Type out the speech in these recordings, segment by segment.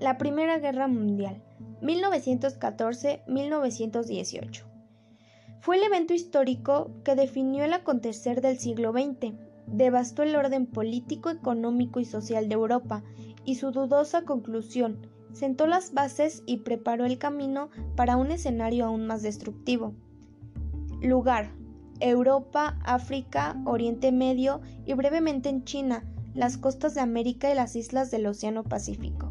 La Primera Guerra Mundial, 1914-1918. Fue el evento histórico que definió el acontecer del siglo XX, devastó el orden político, económico y social de Europa, y su dudosa conclusión sentó las bases y preparó el camino para un escenario aún más destructivo. Lugar: Europa, África, Oriente Medio y brevemente en China, las costas de América y las islas del Océano Pacífico.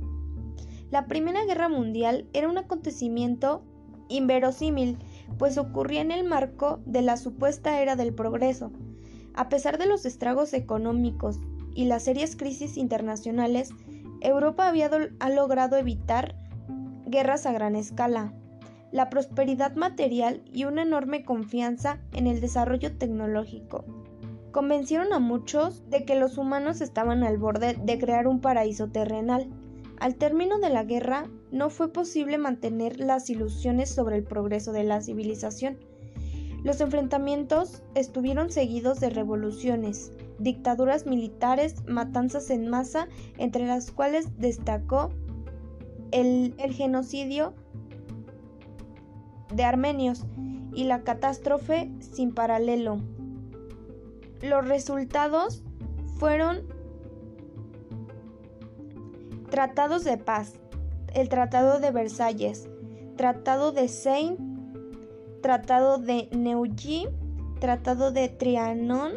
La Primera Guerra Mundial era un acontecimiento inverosímil, pues ocurría en el marco de la supuesta era del progreso. A pesar de los estragos económicos y las serias crisis internacionales, Europa había ha logrado evitar guerras a gran escala, la prosperidad material y una enorme confianza en el desarrollo tecnológico convencieron a muchos de que los humanos estaban al borde de crear un paraíso terrenal. Al término de la guerra, no fue posible mantener las ilusiones sobre el progreso de la civilización. Los enfrentamientos estuvieron seguidos de revoluciones, dictaduras militares, matanzas en masa, entre las cuales destacó el, genocidio de armenios y la catástrofe sin paralelo los resultados fueron tratados de paz, el Tratado de Versalles, Tratado de Seine, Tratado de Neuilly, Tratado de Trianon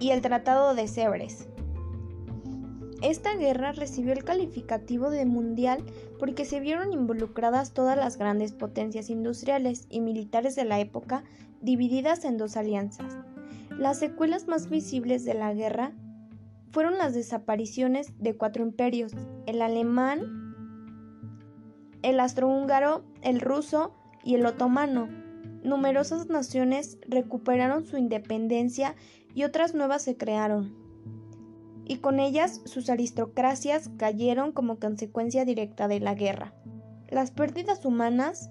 y el Tratado de Sèvres. Esta guerra recibió el calificativo de mundial porque se vieron involucradas todas las grandes potencias industriales y militares de la época divididas en dos alianzas, las secuelas más visibles de la guerra fueron las desapariciones de cuatro imperios, el alemán, el astrohúngaro, el ruso y el otomano. Numerosas naciones recuperaron su independencia y otras nuevas se crearon. Y con ellas sus aristocracias cayeron como consecuencia directa de la guerra. Las pérdidas humanas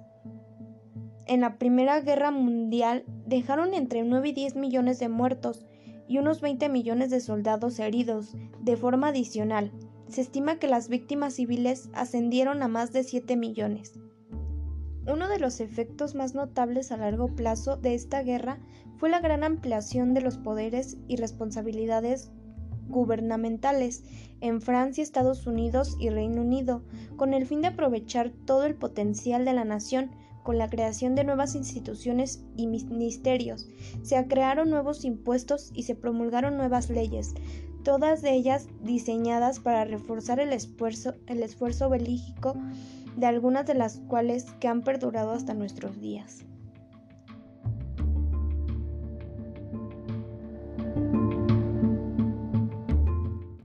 en la Primera Guerra Mundial dejaron entre 9 y 10 millones de muertos y unos 20 millones de soldados heridos. De forma adicional, se estima que las víctimas civiles ascendieron a más de 7 millones. Uno de los efectos más notables a largo plazo de esta guerra fue la gran ampliación de los poderes y responsabilidades gubernamentales en Francia, Estados Unidos y Reino Unido, con el fin de aprovechar todo el potencial de la nación con la creación de nuevas instituciones y ministerios, se crearon nuevos impuestos y se promulgaron nuevas leyes, todas ellas diseñadas para reforzar el esfuerzo, el esfuerzo belígico de algunas de las cuales que han perdurado hasta nuestros días.